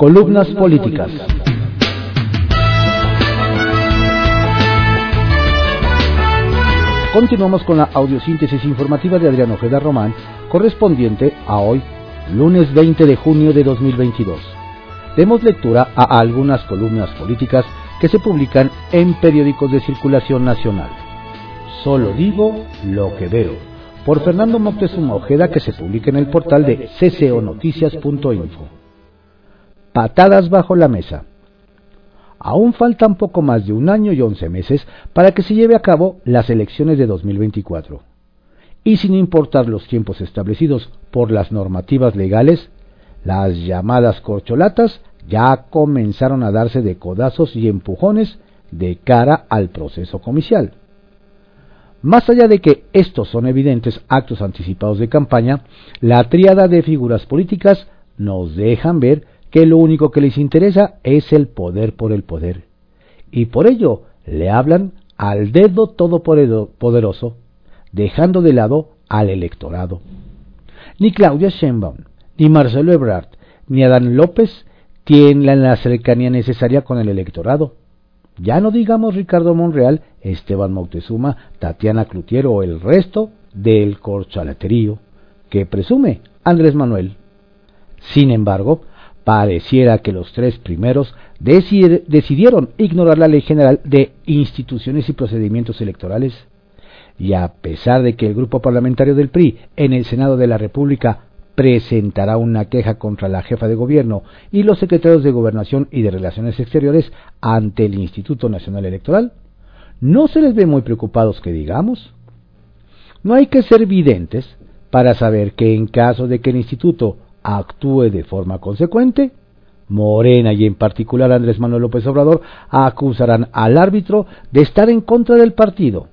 Columnas políticas. Continuamos con la audiosíntesis informativa de Adriano Ojeda Román, correspondiente a hoy, lunes 20 de junio de 2022. Demos lectura a algunas columnas políticas que se publican en periódicos de circulación nacional. Solo digo lo que veo. Por Fernando Moctezuma Ojeda que se publica en el portal de cconoticias.info. Patadas bajo la mesa. Aún faltan poco más de un año y once meses para que se lleve a cabo las elecciones de 2024. Y sin importar los tiempos establecidos por las normativas legales, las llamadas corcholatas ya comenzaron a darse de codazos y empujones de cara al proceso comicial. Más allá de que estos son evidentes actos anticipados de campaña, la tríada de figuras políticas nos dejan ver que lo único que les interesa es el poder por el poder. Y por ello le hablan al dedo todopoderoso, dejando de lado al electorado. Ni Claudia Sheinbaum, ni Marcelo Ebrard, ni Adán López tienen la cercanía necesaria con el electorado. Ya no digamos Ricardo Monreal, Esteban Moctezuma, Tatiana Clutiero o el resto del corchalaterío que presume Andrés Manuel. Sin embargo, pareciera que los tres primeros decidieron ignorar la ley general de instituciones y procedimientos electorales. Y a pesar de que el grupo parlamentario del PRI en el Senado de la República presentará una queja contra la jefa de gobierno y los secretarios de Gobernación y de Relaciones Exteriores ante el Instituto Nacional Electoral, no se les ve muy preocupados que digamos. No hay que ser videntes para saber que en caso de que el instituto actúe de forma consecuente, Morena y en particular Andrés Manuel López Obrador acusarán al árbitro de estar en contra del partido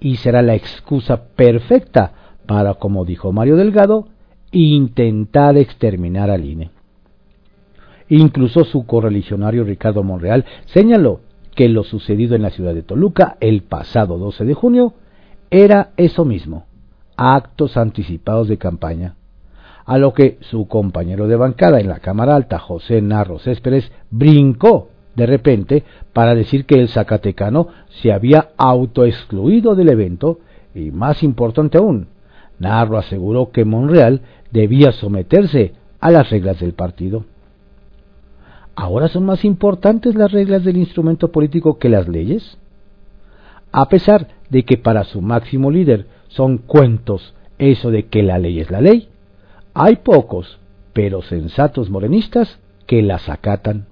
y será la excusa perfecta para, como dijo Mario Delgado, intentar exterminar al INE. Incluso su correligionario Ricardo Monreal señaló que lo sucedido en la ciudad de Toluca el pasado 12 de junio era eso mismo, actos anticipados de campaña a lo que su compañero de bancada en la Cámara Alta, José Narro Céspedes, brincó de repente para decir que el Zacatecano se había autoexcluido del evento y, más importante aún, Narro aseguró que Monreal debía someterse a las reglas del partido. ¿Ahora son más importantes las reglas del instrumento político que las leyes? A pesar de que para su máximo líder son cuentos eso de que la ley es la ley, hay pocos, pero sensatos morenistas que las acatan.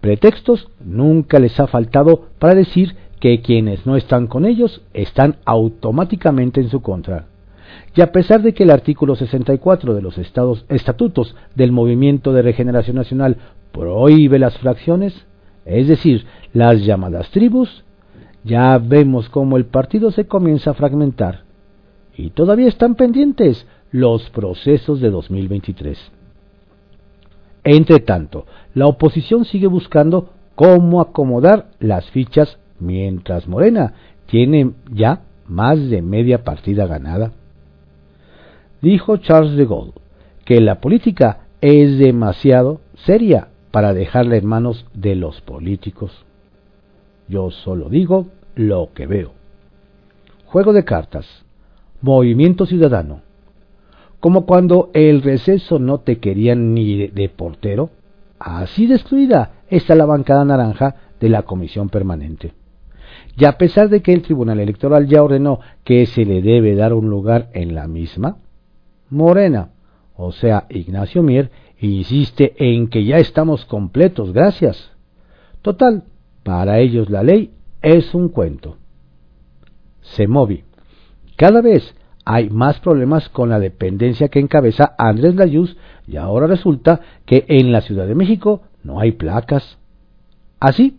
Pretextos nunca les ha faltado para decir que quienes no están con ellos están automáticamente en su contra. Y a pesar de que el artículo 64 de los estados, estatutos del Movimiento de Regeneración Nacional prohíbe las fracciones, es decir, las llamadas tribus, ya vemos cómo el partido se comienza a fragmentar. Y todavía están pendientes los procesos de 2023. Entre tanto, la oposición sigue buscando cómo acomodar las fichas mientras Morena tiene ya más de media partida ganada. Dijo Charles de Gaulle que la política es demasiado seria para dejarla en manos de los políticos. Yo solo digo lo que veo. Juego de cartas. Movimiento Ciudadano como cuando el receso no te querían ni de portero, así destruida está la bancada naranja de la comisión permanente. Y a pesar de que el Tribunal Electoral ya ordenó que se le debe dar un lugar en la misma, Morena, o sea, Ignacio Mier, insiste en que ya estamos completos, gracias. Total, para ellos la ley es un cuento. Se movi. Cada vez hay más problemas con la dependencia que encabeza Andrés Layuz y ahora resulta que en la Ciudad de México no hay placas. Así,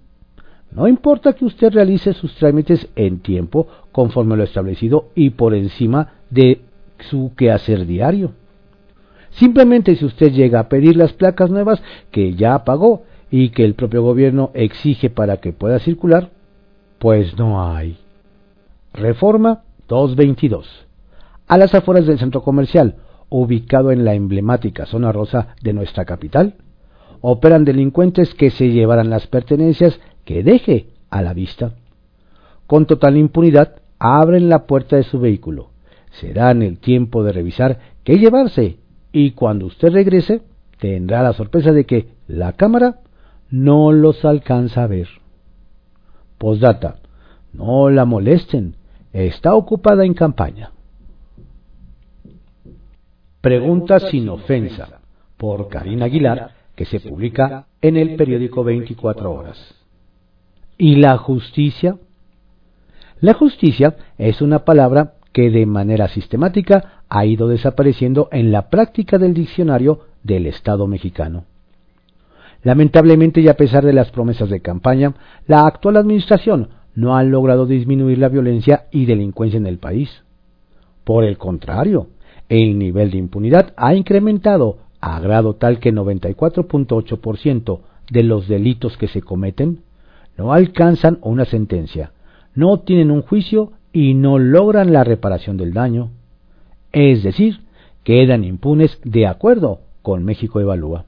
no importa que usted realice sus trámites en tiempo conforme lo establecido y por encima de su quehacer diario. Simplemente si usted llega a pedir las placas nuevas que ya pagó y que el propio gobierno exige para que pueda circular, pues no hay. Reforma 222 a las afueras del centro comercial, ubicado en la emblemática zona rosa de nuestra capital, operan delincuentes que se llevarán las pertenencias que deje a la vista. Con total impunidad abren la puerta de su vehículo. Se dan el tiempo de revisar qué llevarse y cuando usted regrese tendrá la sorpresa de que la cámara no los alcanza a ver. Postdata. No la molesten. Está ocupada en campaña. Pregunta sin ofensa por Karina Aguilar que se publica en el periódico 24 horas. ¿Y la justicia? La justicia es una palabra que de manera sistemática ha ido desapareciendo en la práctica del diccionario del Estado mexicano. Lamentablemente y a pesar de las promesas de campaña, la actual administración no ha logrado disminuir la violencia y delincuencia en el país. Por el contrario, el nivel de impunidad ha incrementado a grado tal que 94.8% de los delitos que se cometen no alcanzan una sentencia, no tienen un juicio y no logran la reparación del daño. Es decir, quedan impunes de acuerdo con México Evalúa.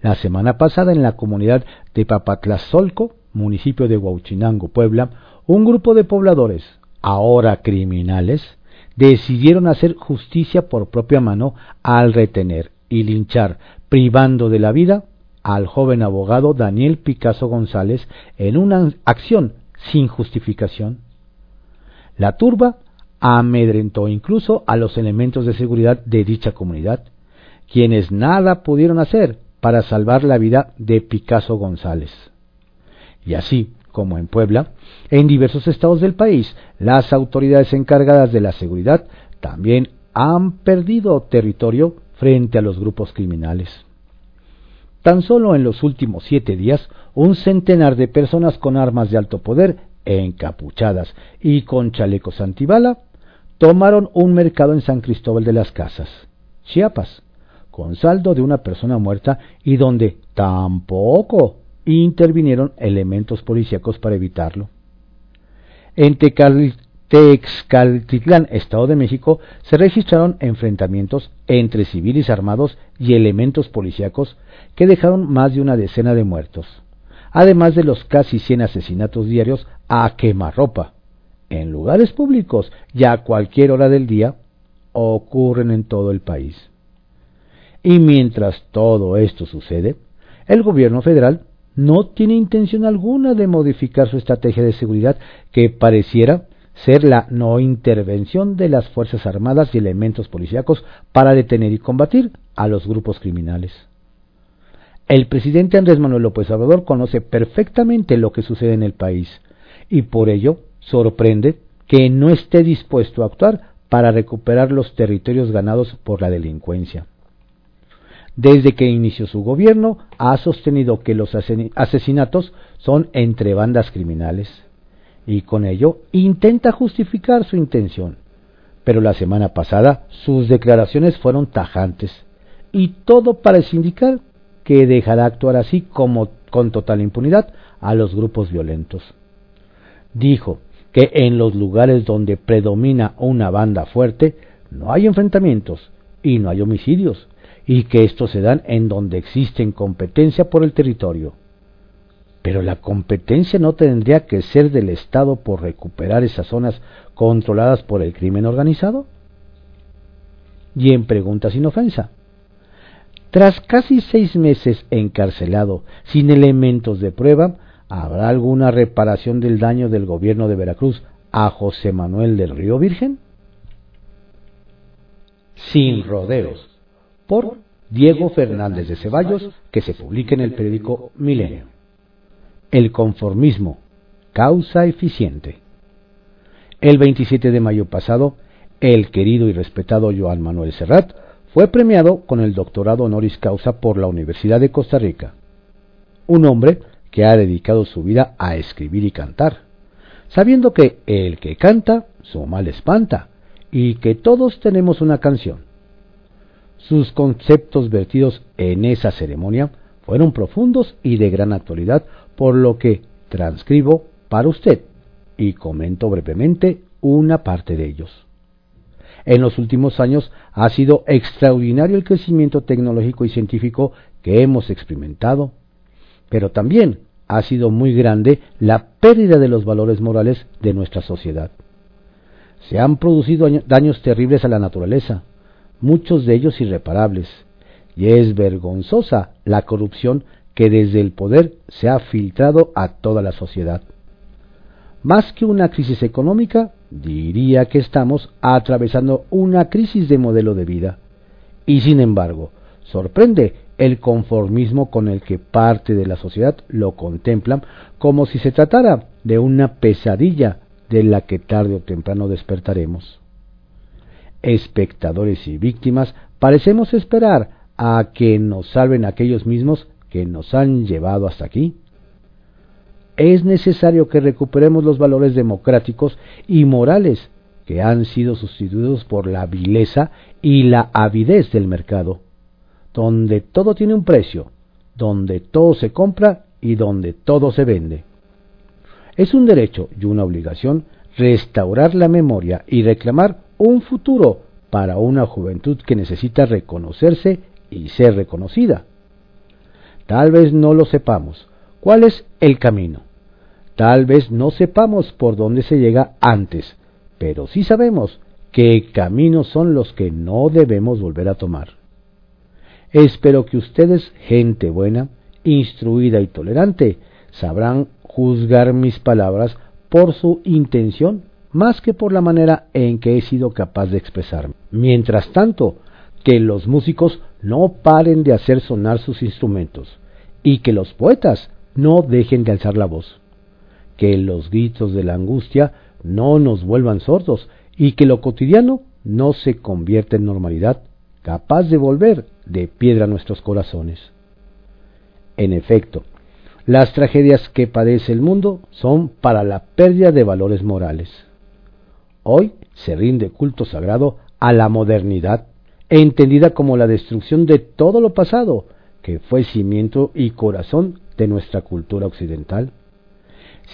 La semana pasada en la comunidad de Papatlazolco, municipio de Huauchinango, Puebla, un grupo de pobladores, ahora criminales, decidieron hacer justicia por propia mano al retener y linchar, privando de la vida al joven abogado Daniel Picasso González en una acción sin justificación. La turba amedrentó incluso a los elementos de seguridad de dicha comunidad, quienes nada pudieron hacer para salvar la vida de Picasso González. Y así, como en Puebla, en diversos estados del país, las autoridades encargadas de la seguridad también han perdido territorio frente a los grupos criminales. Tan solo en los últimos siete días, un centenar de personas con armas de alto poder, encapuchadas y con chalecos antibala, tomaron un mercado en San Cristóbal de las Casas, Chiapas, con saldo de una persona muerta y donde tampoco intervinieron elementos policíacos para evitarlo. En Texcaltitlán, Estado de México, se registraron enfrentamientos entre civiles armados y elementos policíacos que dejaron más de una decena de muertos, además de los casi 100 asesinatos diarios a quemarropa, en lugares públicos y a cualquier hora del día, ocurren en todo el país. Y mientras todo esto sucede, el gobierno federal no tiene intención alguna de modificar su estrategia de seguridad que pareciera ser la no intervención de las Fuerzas Armadas y elementos policíacos para detener y combatir a los grupos criminales. El presidente Andrés Manuel López Obrador conoce perfectamente lo que sucede en el país y por ello sorprende que no esté dispuesto a actuar para recuperar los territorios ganados por la delincuencia. Desde que inició su gobierno, ha sostenido que los asesinatos son entre bandas criminales y con ello intenta justificar su intención. Pero la semana pasada sus declaraciones fueron tajantes y todo parece indicar que dejará actuar así como con total impunidad a los grupos violentos. Dijo que en los lugares donde predomina una banda fuerte no hay enfrentamientos y no hay homicidios, y que estos se dan en donde existen competencia por el territorio. Pero la competencia no tendría que ser del Estado por recuperar esas zonas controladas por el crimen organizado. Y en pregunta sin ofensa. Tras casi seis meses encarcelado sin elementos de prueba, ¿habrá alguna reparación del daño del gobierno de Veracruz a José Manuel del Río Virgen? Sin rodeos por Diego Fernández de Ceballos, que se publica en el periódico Milenio. El conformismo, causa eficiente. El 27 de mayo pasado, el querido y respetado Joan Manuel Serrat fue premiado con el doctorado honoris causa por la Universidad de Costa Rica. Un hombre que ha dedicado su vida a escribir y cantar, sabiendo que el que canta su mal espanta y que todos tenemos una canción sus conceptos vertidos en esa ceremonia fueron profundos y de gran actualidad, por lo que transcribo para usted y comento brevemente una parte de ellos. En los últimos años ha sido extraordinario el crecimiento tecnológico y científico que hemos experimentado, pero también ha sido muy grande la pérdida de los valores morales de nuestra sociedad. Se han producido daños terribles a la naturaleza, muchos de ellos irreparables, y es vergonzosa la corrupción que desde el poder se ha filtrado a toda la sociedad. Más que una crisis económica, diría que estamos atravesando una crisis de modelo de vida. Y sin embargo, sorprende el conformismo con el que parte de la sociedad lo contemplan como si se tratara de una pesadilla de la que tarde o temprano despertaremos. Espectadores y víctimas parecemos esperar a que nos salven aquellos mismos que nos han llevado hasta aquí. Es necesario que recuperemos los valores democráticos y morales que han sido sustituidos por la vileza y la avidez del mercado donde todo tiene un precio, donde todo se compra y donde todo se vende. Es un derecho y una obligación restaurar la memoria y reclamar un futuro para una juventud que necesita reconocerse y ser reconocida. Tal vez no lo sepamos. ¿Cuál es el camino? Tal vez no sepamos por dónde se llega antes, pero sí sabemos qué caminos son los que no debemos volver a tomar. Espero que ustedes, gente buena, instruida y tolerante, sabrán juzgar mis palabras por su intención más que por la manera en que he sido capaz de expresarme. Mientras tanto, que los músicos no paren de hacer sonar sus instrumentos y que los poetas no dejen de alzar la voz. Que los gritos de la angustia no nos vuelvan sordos y que lo cotidiano no se convierta en normalidad capaz de volver de piedra nuestros corazones. En efecto, las tragedias que padece el mundo son para la pérdida de valores morales. Hoy se rinde culto sagrado a la modernidad, entendida como la destrucción de todo lo pasado, que fue cimiento y corazón de nuestra cultura occidental.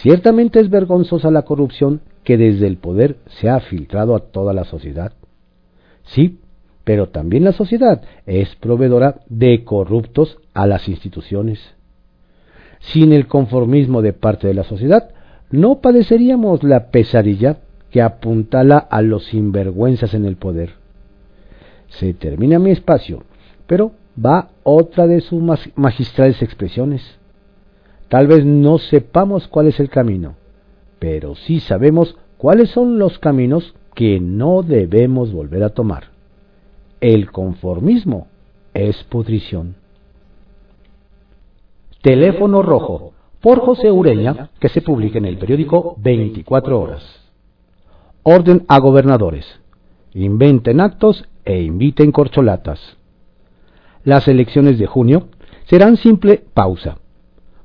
Ciertamente es vergonzosa la corrupción que desde el poder se ha filtrado a toda la sociedad. Sí, pero también la sociedad es proveedora de corruptos a las instituciones. Sin el conformismo de parte de la sociedad, no padeceríamos la pesadilla que apuntala a los sinvergüenzas en el poder. Se termina mi espacio, pero va otra de sus magistrales expresiones. Tal vez no sepamos cuál es el camino, pero sí sabemos cuáles son los caminos que no debemos volver a tomar. El conformismo es pudrición. Teléfono Rojo, por José Ureña, que se publica en el periódico 24 horas. Orden a gobernadores. Inventen actos e inviten corcholatas. Las elecciones de junio serán simple pausa.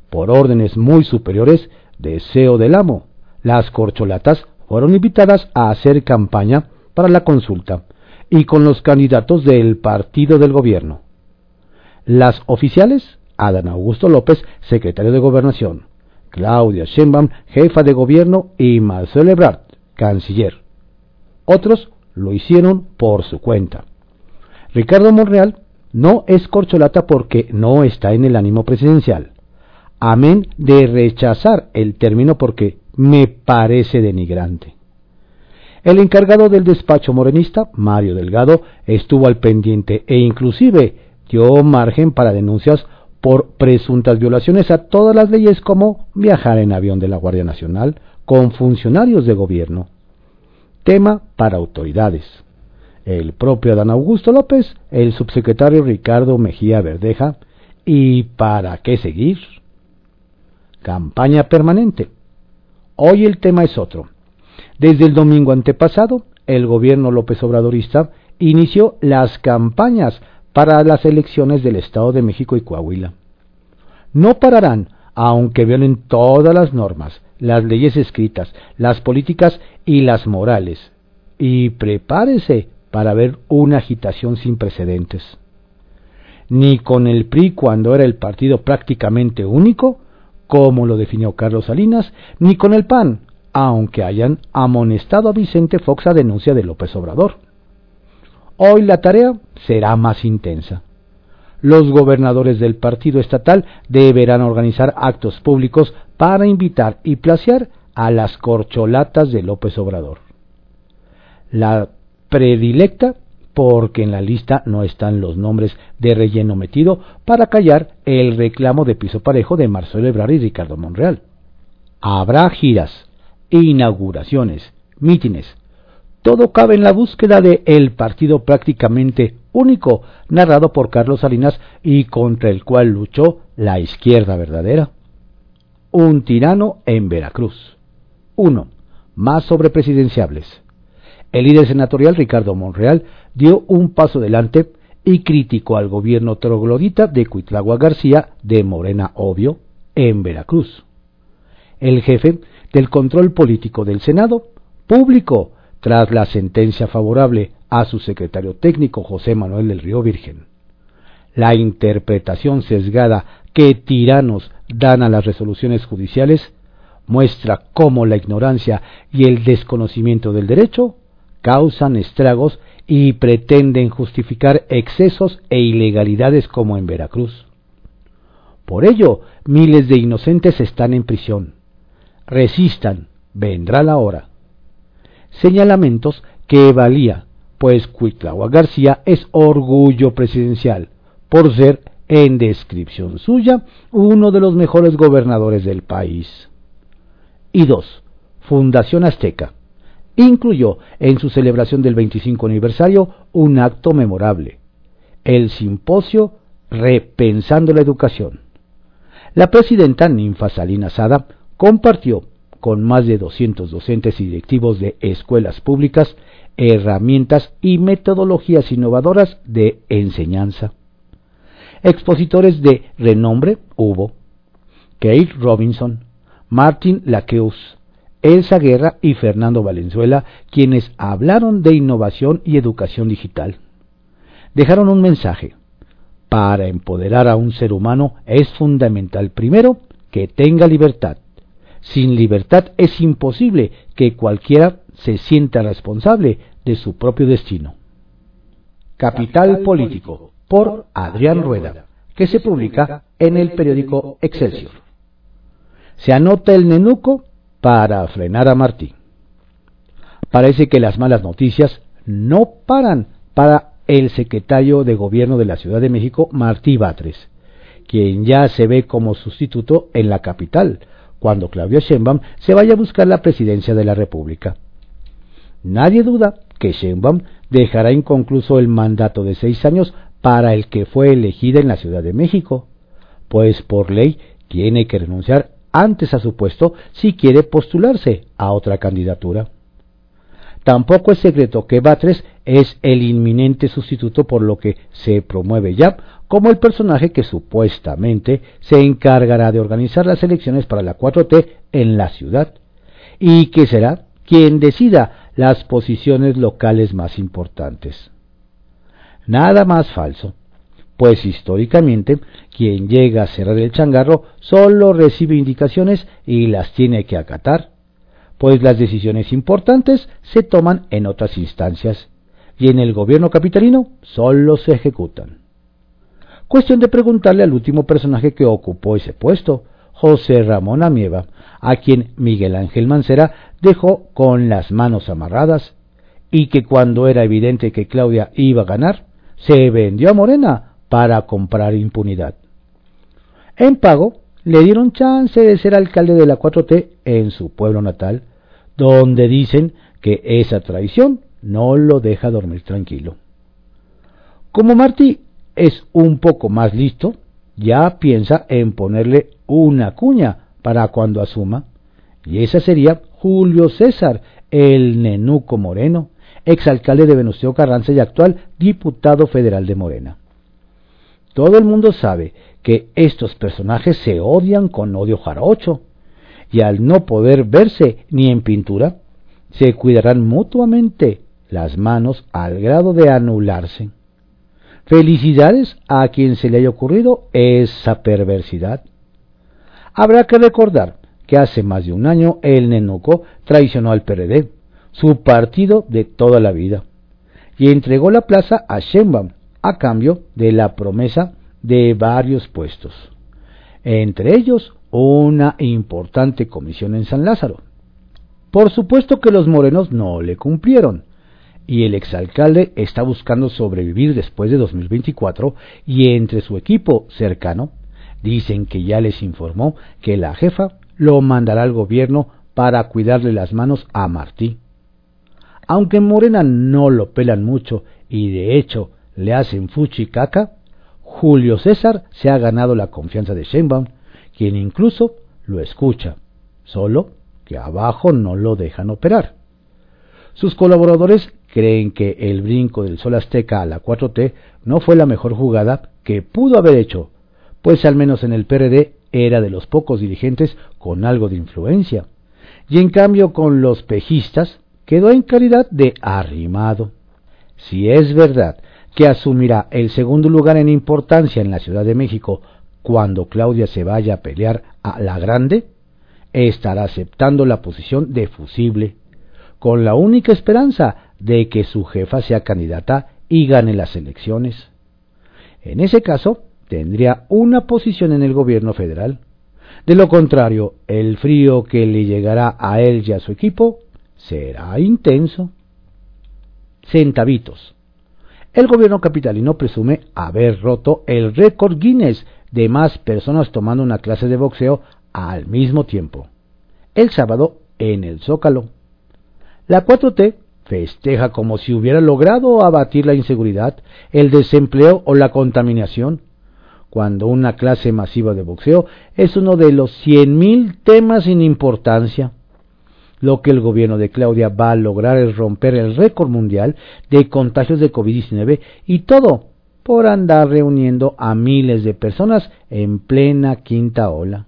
Por órdenes muy superiores, deseo del amo, las corcholatas fueron invitadas a hacer campaña para la consulta y con los candidatos del partido del gobierno. Las oficiales, Adán Augusto López, secretario de Gobernación, Claudia Sheinbaum, jefa de gobierno, y Marcelo Ebrard, canciller. Otros lo hicieron por su cuenta. Ricardo Monreal no es corcholata porque no está en el ánimo presidencial. Amén de rechazar el término porque me parece denigrante. El encargado del despacho morenista, Mario Delgado, estuvo al pendiente e inclusive dio margen para denuncias por presuntas violaciones a todas las leyes como viajar en avión de la Guardia Nacional con funcionarios de gobierno. Tema para autoridades. El propio Adán Augusto López, el subsecretario Ricardo Mejía Verdeja, ¿y para qué seguir? Campaña permanente. Hoy el tema es otro desde el domingo antepasado, el gobierno López Obradorista inició las campañas para las elecciones del Estado de México y Coahuila. No pararán, aunque violen todas las normas, las leyes escritas, las políticas y las morales. Y prepárese para ver una agitación sin precedentes. Ni con el PRI cuando era el partido prácticamente único, como lo definió Carlos Salinas, ni con el PAN, aunque hayan amonestado a Vicente Fox a denuncia de López Obrador. hoy la tarea será más intensa. Los gobernadores del partido estatal deberán organizar actos públicos para invitar y placear a las corcholatas de López Obrador. La predilecta porque en la lista no están los nombres de relleno metido para callar el reclamo de piso parejo de Marcelo Ebrard y Ricardo Monreal. Habrá giras, inauguraciones, mítines. Todo cabe en la búsqueda de el partido prácticamente único narrado por Carlos Salinas y contra el cual luchó la izquierda verdadera. Un tirano en Veracruz. 1. Más sobrepresidenciables. El líder senatorial Ricardo Monreal dio un paso adelante y criticó al gobierno troglodita de Cuitlagua García de Morena Obvio en Veracruz. El jefe del control político del Senado publicó, tras la sentencia favorable a su secretario técnico José Manuel del Río Virgen. La interpretación sesgada que tiranos dan a las resoluciones judiciales muestra cómo la ignorancia y el desconocimiento del derecho causan estragos y pretenden justificar excesos e ilegalidades como en Veracruz. Por ello, miles de inocentes están en prisión. Resistan, vendrá la hora. Señalamientos que valía, pues Cuitlagua García es orgullo presidencial, por ser, en descripción suya, uno de los mejores gobernadores del país. Y dos, Fundación Azteca, incluyó en su celebración del 25 aniversario un acto memorable, el simposio Repensando la Educación. La presidenta Ninfa Salina Sada compartió con más de 200 docentes y directivos de escuelas públicas herramientas y metodologías innovadoras de enseñanza. Expositores de renombre hubo Kate Robinson, Martin Laqueus, Elsa Guerra y Fernando Valenzuela, quienes hablaron de innovación y educación digital. Dejaron un mensaje. Para empoderar a un ser humano es fundamental primero que tenga libertad. Sin libertad es imposible que cualquiera se sienta responsable de su propio destino. Capital Político, por Adrián Rueda, que se publica en el periódico Excelsior. Se anota el nenuco para frenar a Martí. Parece que las malas noticias no paran para el secretario de Gobierno de la Ciudad de México, Martí Batres, quien ya se ve como sustituto en la capital, cuando Claudio Sheinbaum se vaya a buscar la presidencia de la República. Nadie duda que Sheinbaum dejará inconcluso el mandato de seis años para el que fue elegida en la Ciudad de México, pues por ley tiene que renunciar antes a su puesto si quiere postularse a otra candidatura. Tampoco es secreto que Batres es el inminente sustituto por lo que se promueve ya como el personaje que supuestamente se encargará de organizar las elecciones para la 4T en la ciudad y que será quien decida las posiciones locales más importantes. Nada más falso pues históricamente quien llega a cerrar el changarro solo recibe indicaciones y las tiene que acatar, pues las decisiones importantes se toman en otras instancias y en el gobierno capitalino solo se ejecutan. Cuestión de preguntarle al último personaje que ocupó ese puesto, José Ramón Amieva, a quien Miguel Ángel Mancera dejó con las manos amarradas, y que cuando era evidente que Claudia iba a ganar, se vendió a Morena para comprar impunidad. En pago, le dieron chance de ser alcalde de la 4T en su pueblo natal, donde dicen que esa traición no lo deja dormir tranquilo. Como Martí es un poco más listo, ya piensa en ponerle una cuña para cuando asuma, y esa sería Julio César, el nenuco moreno, exalcalde de Venustiano Carranza y actual diputado federal de Morena. Todo el mundo sabe que estos personajes se odian con odio jarocho, y al no poder verse ni en pintura, se cuidarán mutuamente las manos al grado de anularse. Felicidades a quien se le haya ocurrido esa perversidad. Habrá que recordar que hace más de un año el Nenuco traicionó al PRD, su partido de toda la vida, y entregó la plaza a Sheinbaum a cambio de la promesa de varios puestos, entre ellos una importante comisión en San Lázaro. Por supuesto que los morenos no le cumplieron, y el exalcalde está buscando sobrevivir después de 2024 y entre su equipo cercano dicen que ya les informó que la jefa lo mandará al gobierno para cuidarle las manos a Martí. Aunque Morena no lo pelan mucho y de hecho le hacen fuchi caca, Julio César se ha ganado la confianza de Sheinbaum, quien incluso lo escucha, solo que abajo no lo dejan operar. Sus colaboradores creen que el brinco del Sol Azteca a la 4T no fue la mejor jugada que pudo haber hecho, pues al menos en el PRD era de los pocos dirigentes con algo de influencia, y en cambio con los pejistas quedó en calidad de arrimado. Si es verdad que asumirá el segundo lugar en importancia en la Ciudad de México cuando Claudia se vaya a pelear a la grande, estará aceptando la posición de fusible, con la única esperanza de que su jefa sea candidata y gane las elecciones. En ese caso, tendría una posición en el gobierno federal. De lo contrario, el frío que le llegará a él y a su equipo será intenso. Centavitos. El gobierno capitalino presume haber roto el récord Guinness de más personas tomando una clase de boxeo al mismo tiempo. El sábado en el Zócalo. La 4T festeja como si hubiera logrado abatir la inseguridad, el desempleo o la contaminación, cuando una clase masiva de boxeo es uno de los 100.000 temas sin importancia. Lo que el gobierno de Claudia va a lograr es romper el récord mundial de contagios de COVID-19 y todo por andar reuniendo a miles de personas en plena quinta ola.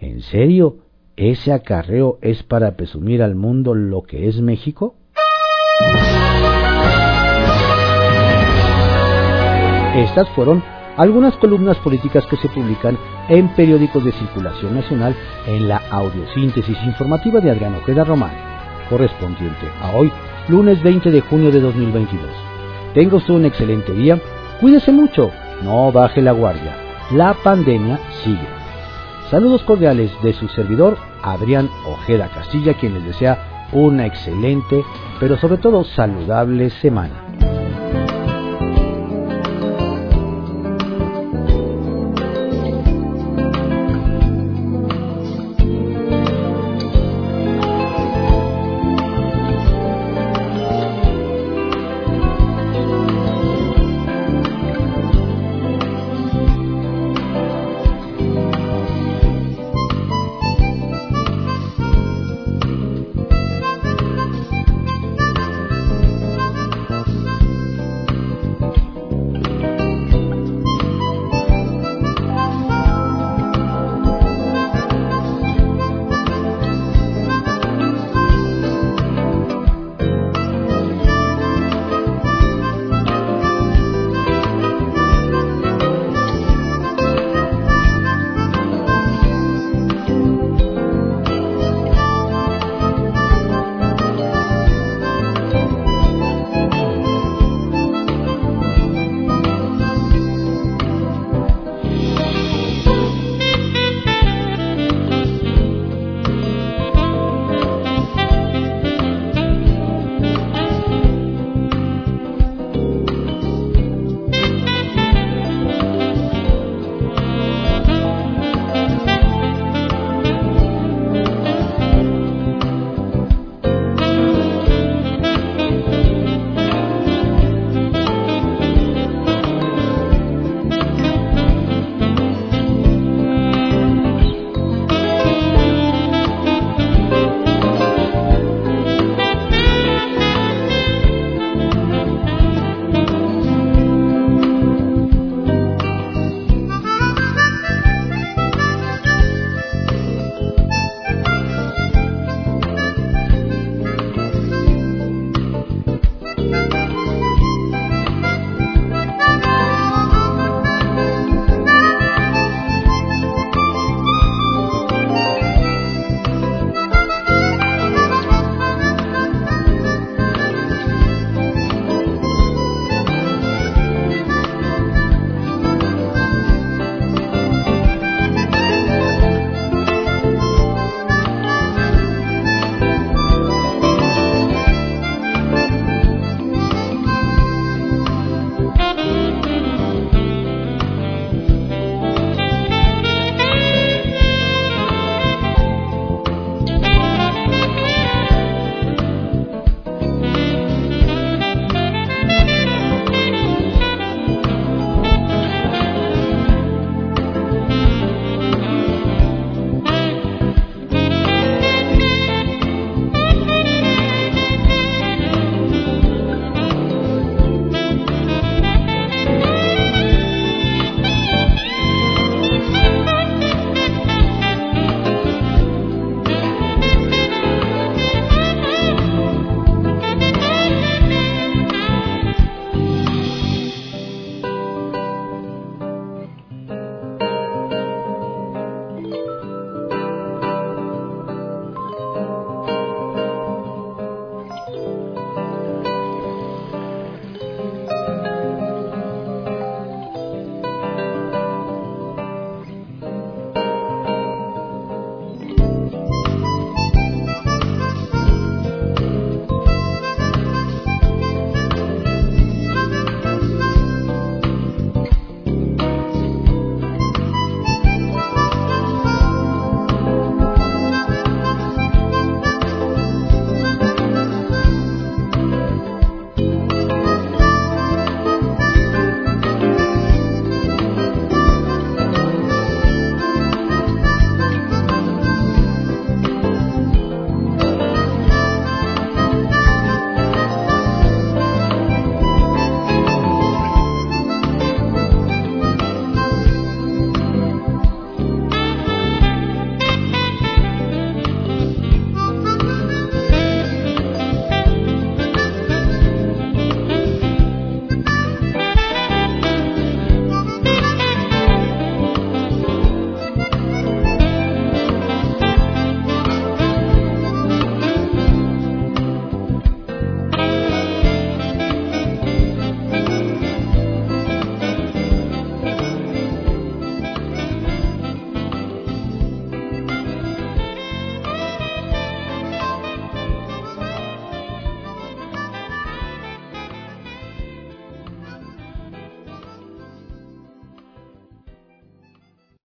¿En serio? ¿Ese acarreo es para presumir al mundo lo que es México? Estas fueron algunas columnas políticas que se publican en periódicos de circulación nacional en la audiosíntesis informativa de Adrián Ojeda Román, correspondiente a hoy, lunes 20 de junio de 2022. Tenga usted un excelente día, cuídese mucho, no baje la guardia, la pandemia sigue. Saludos cordiales de su servidor Adrián Ojeda Castilla, quien les desea una excelente, pero sobre todo saludable semana.